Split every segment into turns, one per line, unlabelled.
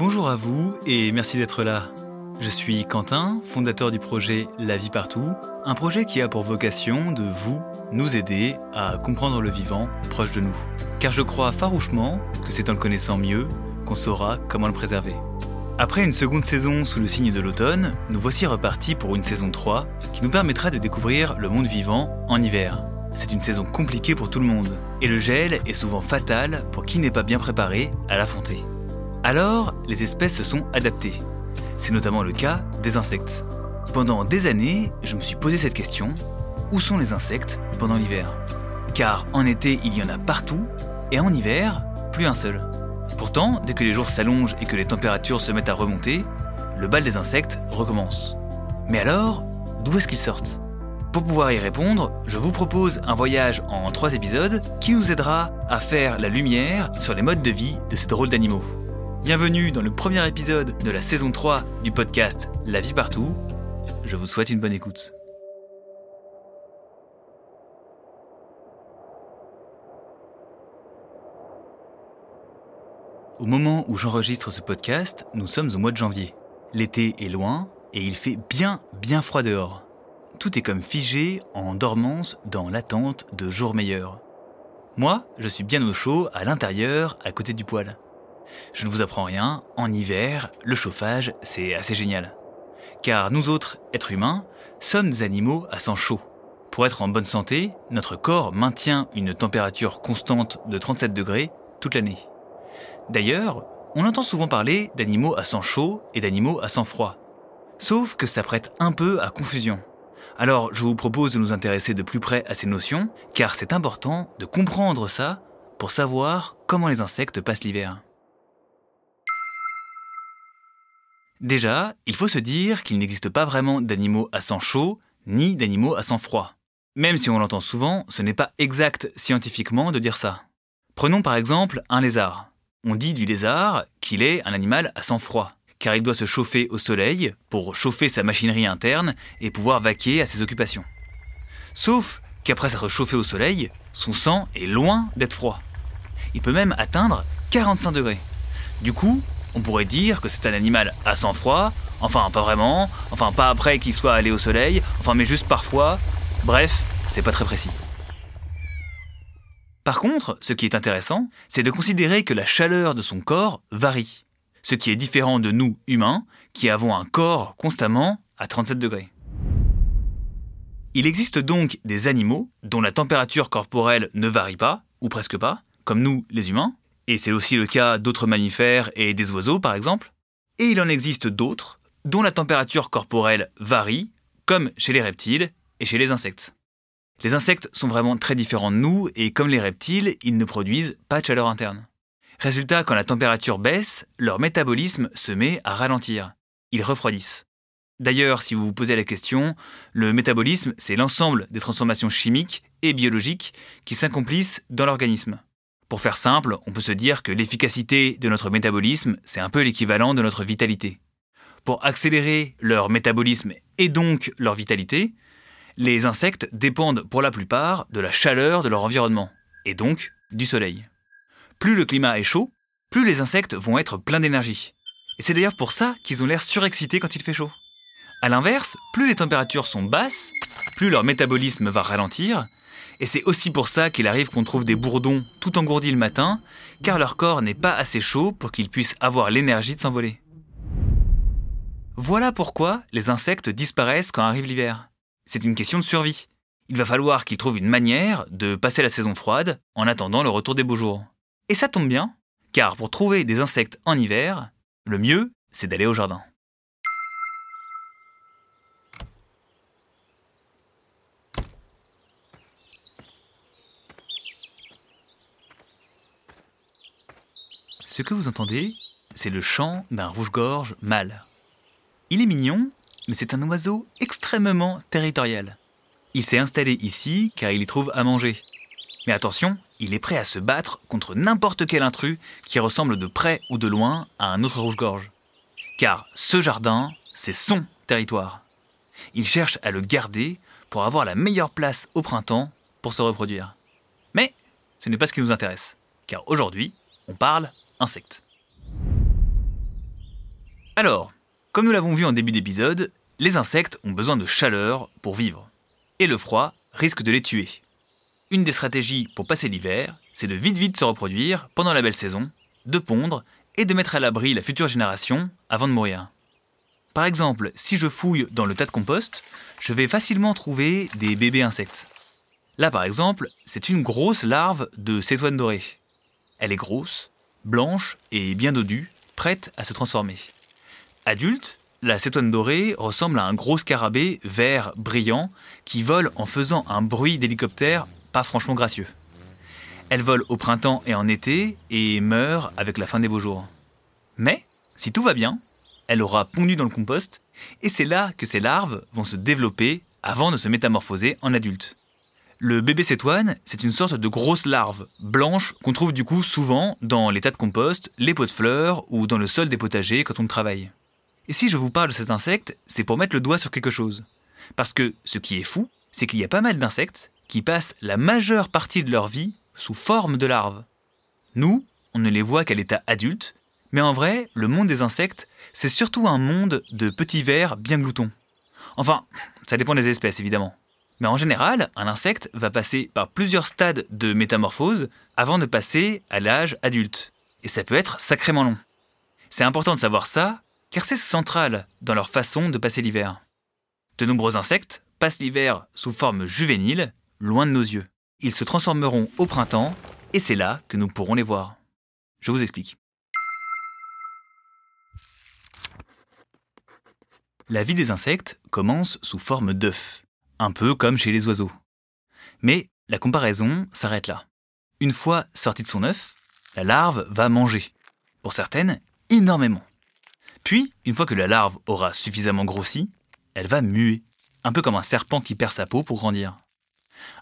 Bonjour à vous et merci d'être là. Je suis Quentin, fondateur du projet La vie partout, un projet qui a pour vocation de vous, nous aider à comprendre le vivant proche de nous. Car je crois farouchement que c'est en le connaissant mieux qu'on saura comment le préserver. Après une seconde saison sous le signe de l'automne, nous voici repartis pour une saison 3 qui nous permettra de découvrir le monde vivant en hiver. C'est une saison compliquée pour tout le monde, et le gel est souvent fatal pour qui n'est pas bien préparé à l'affronter. Alors, les espèces se sont adaptées. C'est notamment le cas des insectes. Pendant des années, je me suis posé cette question, où sont les insectes pendant l'hiver? Car en été, il y en a partout, et en hiver, plus un seul. Pourtant, dès que les jours s'allongent et que les températures se mettent à remonter, le bal des insectes recommence. Mais alors, d'où est-ce qu'ils sortent? Pour pouvoir y répondre, je vous propose un voyage en trois épisodes qui nous aidera à faire la lumière sur les modes de vie de ces drôles d'animaux. Bienvenue dans le premier épisode de la saison 3 du podcast La vie partout. Je vous souhaite une bonne écoute. Au moment où j'enregistre ce podcast, nous sommes au mois de janvier. L'été est loin et il fait bien bien froid dehors. Tout est comme figé en dormance dans l'attente de jours meilleurs. Moi, je suis bien au chaud à l'intérieur, à côté du poêle. Je ne vous apprends rien, en hiver, le chauffage, c'est assez génial. Car nous autres, êtres humains, sommes animaux à sang chaud. Pour être en bonne santé, notre corps maintient une température constante de 37 degrés toute l'année. D'ailleurs, on entend souvent parler d'animaux à sang chaud et d'animaux à sang froid. Sauf que ça prête un peu à confusion. Alors je vous propose de nous intéresser de plus près à ces notions, car c'est important de comprendre ça pour savoir comment les insectes passent l'hiver. Déjà, il faut se dire qu'il n'existe pas vraiment d'animaux à sang chaud, ni d'animaux à sang froid. Même si on l'entend souvent, ce n'est pas exact scientifiquement de dire ça. Prenons par exemple un lézard. On dit du lézard qu'il est un animal à sang froid, car il doit se chauffer au soleil pour chauffer sa machinerie interne et pouvoir vaquer à ses occupations. Sauf qu'après s'être chauffé au soleil, son sang est loin d'être froid. Il peut même atteindre 45 degrés. Du coup, on pourrait dire que c'est un animal à sang froid, enfin pas vraiment, enfin pas après qu'il soit allé au soleil, enfin mais juste parfois. Bref, c'est pas très précis. Par contre, ce qui est intéressant, c'est de considérer que la chaleur de son corps varie, ce qui est différent de nous, humains, qui avons un corps constamment à 37 degrés. Il existe donc des animaux dont la température corporelle ne varie pas, ou presque pas, comme nous les humains, et c'est aussi le cas d'autres mammifères et des oiseaux par exemple, et il en existe d'autres dont la température corporelle varie, comme chez les reptiles et chez les insectes. Les insectes sont vraiment très différents de nous et comme les reptiles, ils ne produisent pas de chaleur interne. Résultat, quand la température baisse, leur métabolisme se met à ralentir. Ils refroidissent. D'ailleurs, si vous vous posez la question, le métabolisme, c'est l'ensemble des transformations chimiques et biologiques qui s'accomplissent dans l'organisme. Pour faire simple, on peut se dire que l'efficacité de notre métabolisme, c'est un peu l'équivalent de notre vitalité. Pour accélérer leur métabolisme et donc leur vitalité, les insectes dépendent pour la plupart de la chaleur de leur environnement, et donc du soleil. Plus le climat est chaud, plus les insectes vont être pleins d'énergie. Et c'est d'ailleurs pour ça qu'ils ont l'air surexcités quand il fait chaud. A l'inverse, plus les températures sont basses, plus leur métabolisme va ralentir, et c'est aussi pour ça qu'il arrive qu'on trouve des bourdons tout engourdis le matin, car leur corps n'est pas assez chaud pour qu'ils puissent avoir l'énergie de s'envoler. Voilà pourquoi les insectes disparaissent quand arrive l'hiver. C'est une question de survie. Il va falloir qu'ils trouvent une manière de passer la saison froide en attendant le retour des beaux jours. Et ça tombe bien, car pour trouver des insectes en hiver, le mieux, c'est d'aller au jardin. Ce que vous entendez, c'est le chant d'un rouge-gorge mâle. Il est mignon, mais c'est un oiseau extrêmement territorial. Il s'est installé ici car il y trouve à manger. Mais attention, il est prêt à se battre contre n'importe quel intrus qui ressemble de près ou de loin à un autre rouge-gorge. Car ce jardin, c'est son territoire. Il cherche à le garder pour avoir la meilleure place au printemps pour se reproduire. Mais ce n'est pas ce qui nous intéresse, car aujourd'hui, on parle insectes. Alors, comme nous l'avons vu en début d'épisode, les insectes ont besoin de chaleur pour vivre. Et le froid risque de les tuer. Une des stratégies pour passer l'hiver, c'est de vite vite se reproduire pendant la belle saison, de pondre et de mettre à l'abri la future génération avant de mourir. Par exemple, si je fouille dans le tas de compost, je vais facilement trouver des bébés insectes. Là par exemple, c'est une grosse larve de cétoine dorée. Elle est grosse, blanche et bien dodue, prête à se transformer. Adulte, la cétoine dorée ressemble à un gros scarabée vert brillant qui vole en faisant un bruit d'hélicoptère pas franchement gracieux. Elle vole au printemps et en été et meurt avec la fin des beaux jours. Mais, si tout va bien, elle aura pondu dans le compost et c'est là que ces larves vont se développer avant de se métamorphoser en adultes. Le bébé cétoine, c'est une sorte de grosse larve blanche qu'on trouve du coup souvent dans les tas de compost, les pots de fleurs ou dans le sol des potagers quand on travaille. Et si je vous parle de cet insecte, c'est pour mettre le doigt sur quelque chose. Parce que ce qui est fou, c'est qu'il y a pas mal d'insectes qui passent la majeure partie de leur vie sous forme de larves. Nous, on ne les voit qu'à l'état adulte, mais en vrai, le monde des insectes, c'est surtout un monde de petits vers bien gloutons. Enfin, ça dépend des espèces évidemment. Mais en général, un insecte va passer par plusieurs stades de métamorphose avant de passer à l'âge adulte. Et ça peut être sacrément long. C'est important de savoir ça car c'est central dans leur façon de passer l'hiver. De nombreux insectes passent l'hiver sous forme juvénile, loin de nos yeux. Ils se transformeront au printemps, et c'est là que nous pourrons les voir. Je vous explique. La vie des insectes commence sous forme d'œufs, un peu comme chez les oiseaux. Mais la comparaison s'arrête là. Une fois sortie de son œuf, la larve va manger. Pour certaines, énormément. Puis, une fois que la larve aura suffisamment grossi, elle va muer, un peu comme un serpent qui perd sa peau pour grandir.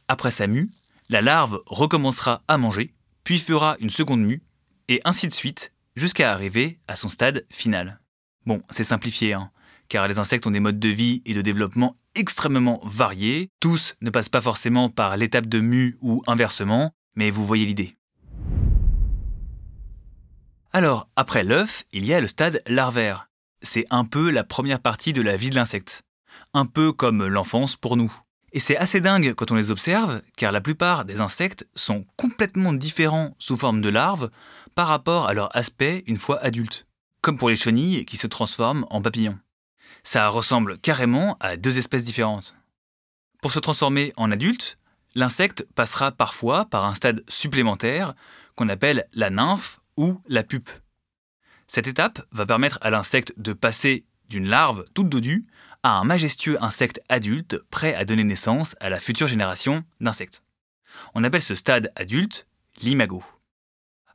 Après sa mue, la larve recommencera à manger, puis fera une seconde mue, et ainsi de suite, jusqu'à arriver à son stade final. Bon, c'est simplifié, hein, car les insectes ont des modes de vie et de développement extrêmement variés. Tous ne passent pas forcément par l'étape de mue ou inversement, mais vous voyez l'idée. Alors, après l'œuf, il y a le stade larvaire. C'est un peu la première partie de la vie de l'insecte. Un peu comme l'enfance pour nous. Et c'est assez dingue quand on les observe, car la plupart des insectes sont complètement différents sous forme de larves par rapport à leur aspect une fois adultes. Comme pour les chenilles qui se transforment en papillons. Ça ressemble carrément à deux espèces différentes. Pour se transformer en adulte, l'insecte passera parfois par un stade supplémentaire qu'on appelle la nymphe ou la pupe. Cette étape va permettre à l'insecte de passer d'une larve toute dodue à un majestueux insecte adulte prêt à donner naissance à la future génération d'insectes. On appelle ce stade adulte l'imago.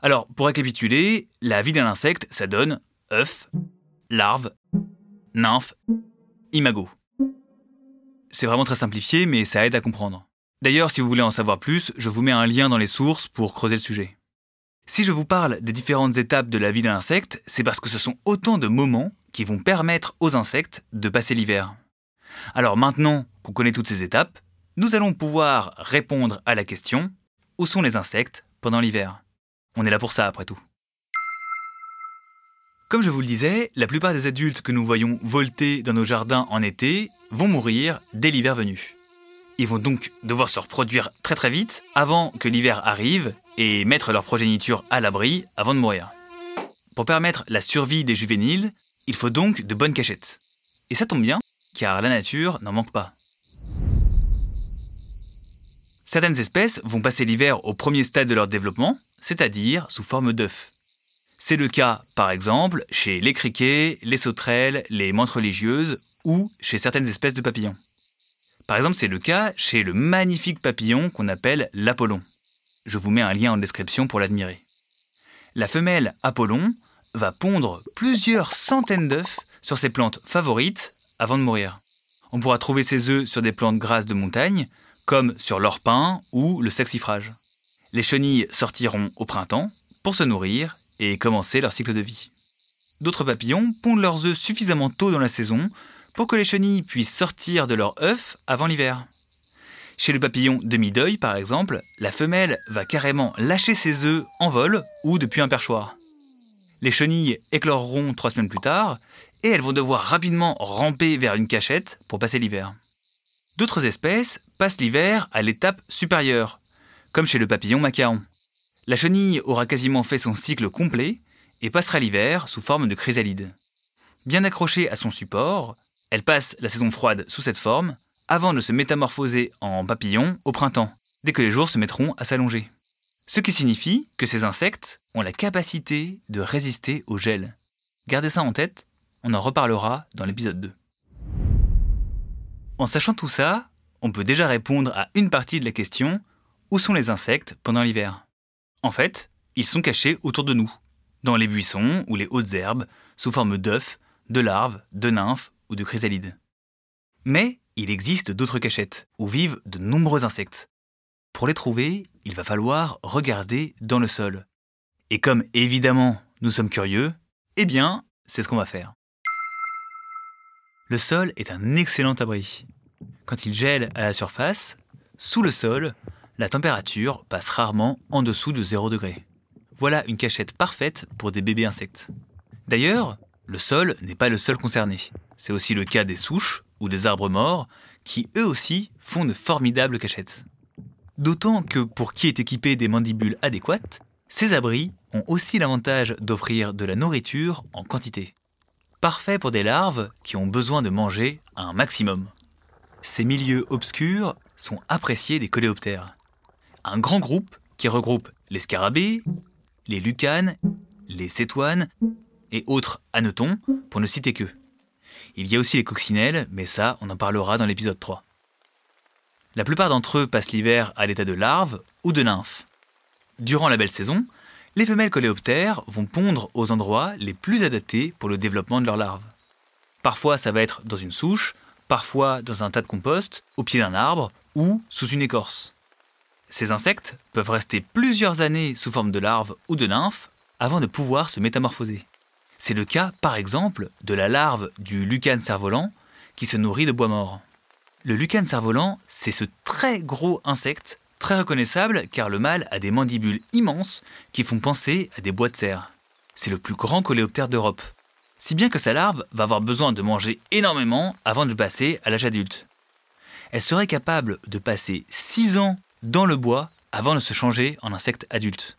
Alors, pour récapituler, la vie d'un insecte, ça donne œuf, larve, nymphe, imago. C'est vraiment très simplifié, mais ça aide à comprendre. D'ailleurs, si vous voulez en savoir plus, je vous mets un lien dans les sources pour creuser le sujet. Si je vous parle des différentes étapes de la vie d'un insecte, c'est parce que ce sont autant de moments qui vont permettre aux insectes de passer l'hiver. Alors maintenant qu'on connaît toutes ces étapes, nous allons pouvoir répondre à la question où sont les insectes pendant l'hiver? On est là pour ça après tout. Comme je vous le disais, la plupart des adultes que nous voyons volter dans nos jardins en été vont mourir dès l'hiver venu. Ils vont donc devoir se reproduire très très vite avant que l'hiver arrive et mettre leur progéniture à l'abri avant de mourir. Pour permettre la survie des juvéniles, il faut donc de bonnes cachettes. Et ça tombe bien, car la nature n'en manque pas. Certaines espèces vont passer l'hiver au premier stade de leur développement, c'est-à-dire sous forme d'œuf. C'est le cas, par exemple, chez les criquets, les sauterelles, les menthes religieuses ou chez certaines espèces de papillons. Par exemple, c'est le cas chez le magnifique papillon qu'on appelle l'Apollon. Je vous mets un lien en description pour l'admirer. La femelle Apollon va pondre plusieurs centaines d'œufs sur ses plantes favorites avant de mourir. On pourra trouver ses œufs sur des plantes grasses de montagne, comme sur l'orpin ou le saxifrage. Les chenilles sortiront au printemps pour se nourrir et commencer leur cycle de vie. D'autres papillons pondent leurs œufs suffisamment tôt dans la saison pour que les chenilles puissent sortir de leurs œufs avant l'hiver. Chez le papillon demi-deuil, par exemple, la femelle va carrément lâcher ses œufs en vol ou depuis un perchoir. Les chenilles écloreront trois semaines plus tard et elles vont devoir rapidement ramper vers une cachette pour passer l'hiver. D'autres espèces passent l'hiver à l'étape supérieure, comme chez le papillon macaron. La chenille aura quasiment fait son cycle complet et passera l'hiver sous forme de chrysalide. Bien accrochée à son support, elle passe la saison froide sous cette forme avant de se métamorphoser en papillon au printemps, dès que les jours se mettront à s'allonger. Ce qui signifie que ces insectes ont la capacité de résister au gel. Gardez ça en tête, on en reparlera dans l'épisode 2. En sachant tout ça, on peut déjà répondre à une partie de la question où sont les insectes pendant l'hiver? En fait, ils sont cachés autour de nous, dans les buissons ou les hautes herbes, sous forme d'œufs, de larves, de nymphes ou de chrysalides. Mais il existe d'autres cachettes où vivent de nombreux insectes. Pour les trouver, il va falloir regarder dans le sol. Et comme évidemment nous sommes curieux, eh bien, c'est ce qu'on va faire. Le sol est un excellent abri. Quand il gèle à la surface, sous le sol, la température passe rarement en dessous de 0 degré. Voilà une cachette parfaite pour des bébés insectes. D'ailleurs, le sol n'est pas le seul concerné. C'est aussi le cas des souches ou des arbres morts qui eux aussi font de formidables cachettes. D'autant que pour qui est équipé des mandibules adéquates, ces abris ont aussi l'avantage d'offrir de la nourriture en quantité. Parfait pour des larves qui ont besoin de manger un maximum. Ces milieux obscurs sont appréciés des coléoptères. Un grand groupe qui regroupe les scarabées, les lucanes, les cétoines et autres hannetons, pour ne citer que. Il y a aussi les coccinelles, mais ça, on en parlera dans l'épisode 3. La plupart d'entre eux passent l'hiver à l'état de larves ou de nymphes. Durant la belle saison, les femelles coléoptères vont pondre aux endroits les plus adaptés pour le développement de leurs larves. Parfois, ça va être dans une souche, parfois dans un tas de compost, au pied d'un arbre ou sous une écorce. Ces insectes peuvent rester plusieurs années sous forme de larves ou de nymphes avant de pouvoir se métamorphoser. C'est le cas, par exemple, de la larve du lucane cerf-volant qui se nourrit de bois mort. Le lucane cerf-volant, c'est ce très gros insecte, très reconnaissable car le mâle a des mandibules immenses qui font penser à des bois de serre. C'est le plus grand coléoptère d'Europe. Si bien que sa larve va avoir besoin de manger énormément avant de passer à l'âge adulte. Elle serait capable de passer 6 ans dans le bois avant de se changer en insecte adulte.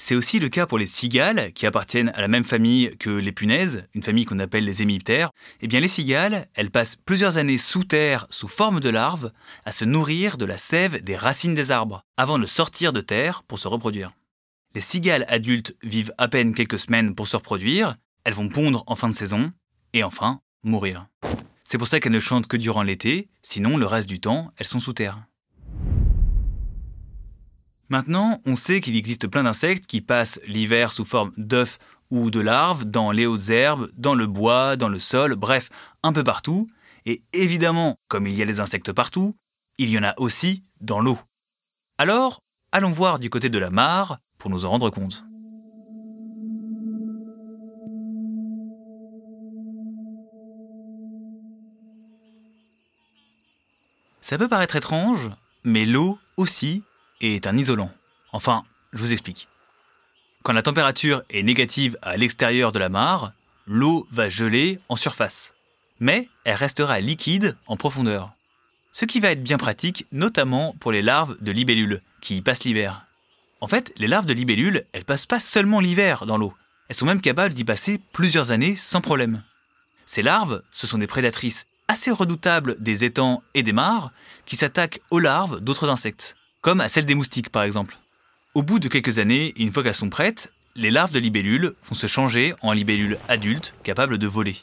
C'est aussi le cas pour les cigales, qui appartiennent à la même famille que les punaises, une famille qu'on appelle les hémiptères. Eh bien, les cigales, elles passent plusieurs années sous terre, sous forme de larves, à se nourrir de la sève des racines des arbres, avant de sortir de terre pour se reproduire. Les cigales adultes vivent à peine quelques semaines pour se reproduire, elles vont pondre en fin de saison, et enfin, mourir. C'est pour ça qu'elles ne chantent que durant l'été, sinon le reste du temps, elles sont sous terre. Maintenant, on sait qu'il existe plein d'insectes qui passent l'hiver sous forme d'œufs ou de larves dans les hautes herbes, dans le bois, dans le sol, bref, un peu partout. Et évidemment, comme il y a des insectes partout, il y en a aussi dans l'eau. Alors, allons voir du côté de la mare pour nous en rendre compte. Ça peut paraître étrange, mais l'eau aussi est un isolant. Enfin, je vous explique. Quand la température est négative à l'extérieur de la mare, l'eau va geler en surface, mais elle restera liquide en profondeur. Ce qui va être bien pratique, notamment pour les larves de libellules, qui y passent l'hiver. En fait, les larves de libellules, elles passent pas seulement l'hiver dans l'eau, elles sont même capables d'y passer plusieurs années sans problème. Ces larves, ce sont des prédatrices assez redoutables des étangs et des mares, qui s'attaquent aux larves d'autres insectes comme à celle des moustiques par exemple. Au bout de quelques années, une fois qu'elles sont prêtes, les larves de libellules vont se changer en libellules adultes capables de voler.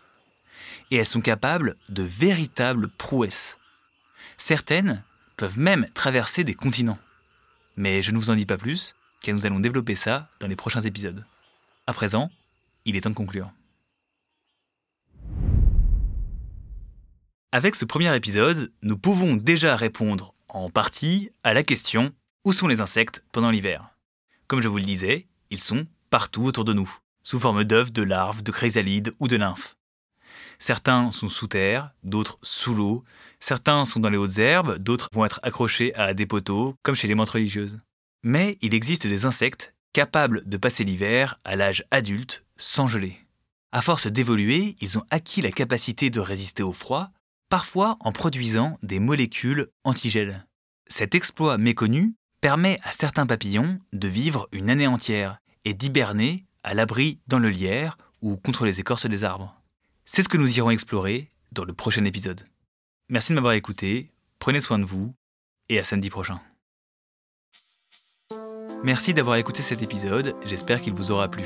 Et elles sont capables de véritables prouesses. Certaines peuvent même traverser des continents. Mais je ne vous en dis pas plus, car nous allons développer ça dans les prochains épisodes. À présent, il est temps de conclure. Avec ce premier épisode, nous pouvons déjà répondre en partie à la question où sont les insectes pendant l'hiver? Comme je vous le disais, ils sont partout autour de nous, sous forme d'œufs, de larves, de chrysalides ou de nymphes. Certains sont sous terre, d'autres sous l'eau, certains sont dans les hautes herbes, d'autres vont être accrochés à des poteaux, comme chez les menthes religieuses. Mais il existe des insectes capables de passer l'hiver à l'âge adulte sans geler. À force d'évoluer, ils ont acquis la capacité de résister au froid, parfois en produisant des molécules antigel. Cet exploit méconnu permet à certains papillons de vivre une année entière et d'hiberner à l'abri dans le lierre ou contre les écorces des arbres. C'est ce que nous irons explorer dans le prochain épisode. Merci de m'avoir écouté, prenez soin de vous et à samedi prochain. Merci d'avoir écouté cet épisode, j'espère qu'il vous aura plu.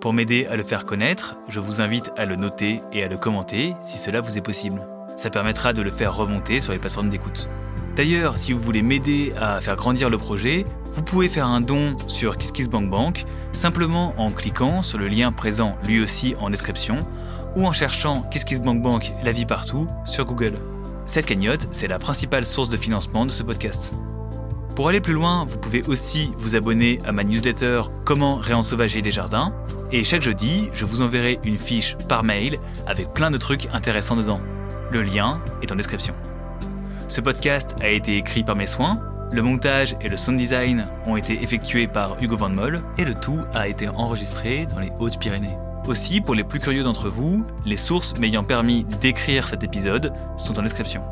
Pour m'aider à le faire connaître, je vous invite à le noter et à le commenter si cela vous est possible. Ça permettra de le faire remonter sur les plateformes d'écoute. D'ailleurs, si vous voulez m'aider à faire grandir le projet, vous pouvez faire un don sur KissKissBankBank simplement en cliquant sur le lien présent lui aussi en description ou en cherchant KissKissBankBank la vie partout sur Google. Cette cagnotte, c'est la principale source de financement de ce podcast. Pour aller plus loin, vous pouvez aussi vous abonner à ma newsletter Comment réensauvager les jardins. Et chaque jeudi, je vous enverrai une fiche par mail avec plein de trucs intéressants dedans. Le lien est en description. Ce podcast a été écrit par mes soins, le montage et le sound design ont été effectués par Hugo Van Moll et le tout a été enregistré dans les Hautes-Pyrénées. Aussi, pour les plus curieux d'entre vous, les sources m'ayant permis d'écrire cet épisode sont en description.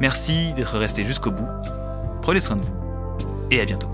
Merci d'être resté jusqu'au bout. Prenez soin de vous et à bientôt.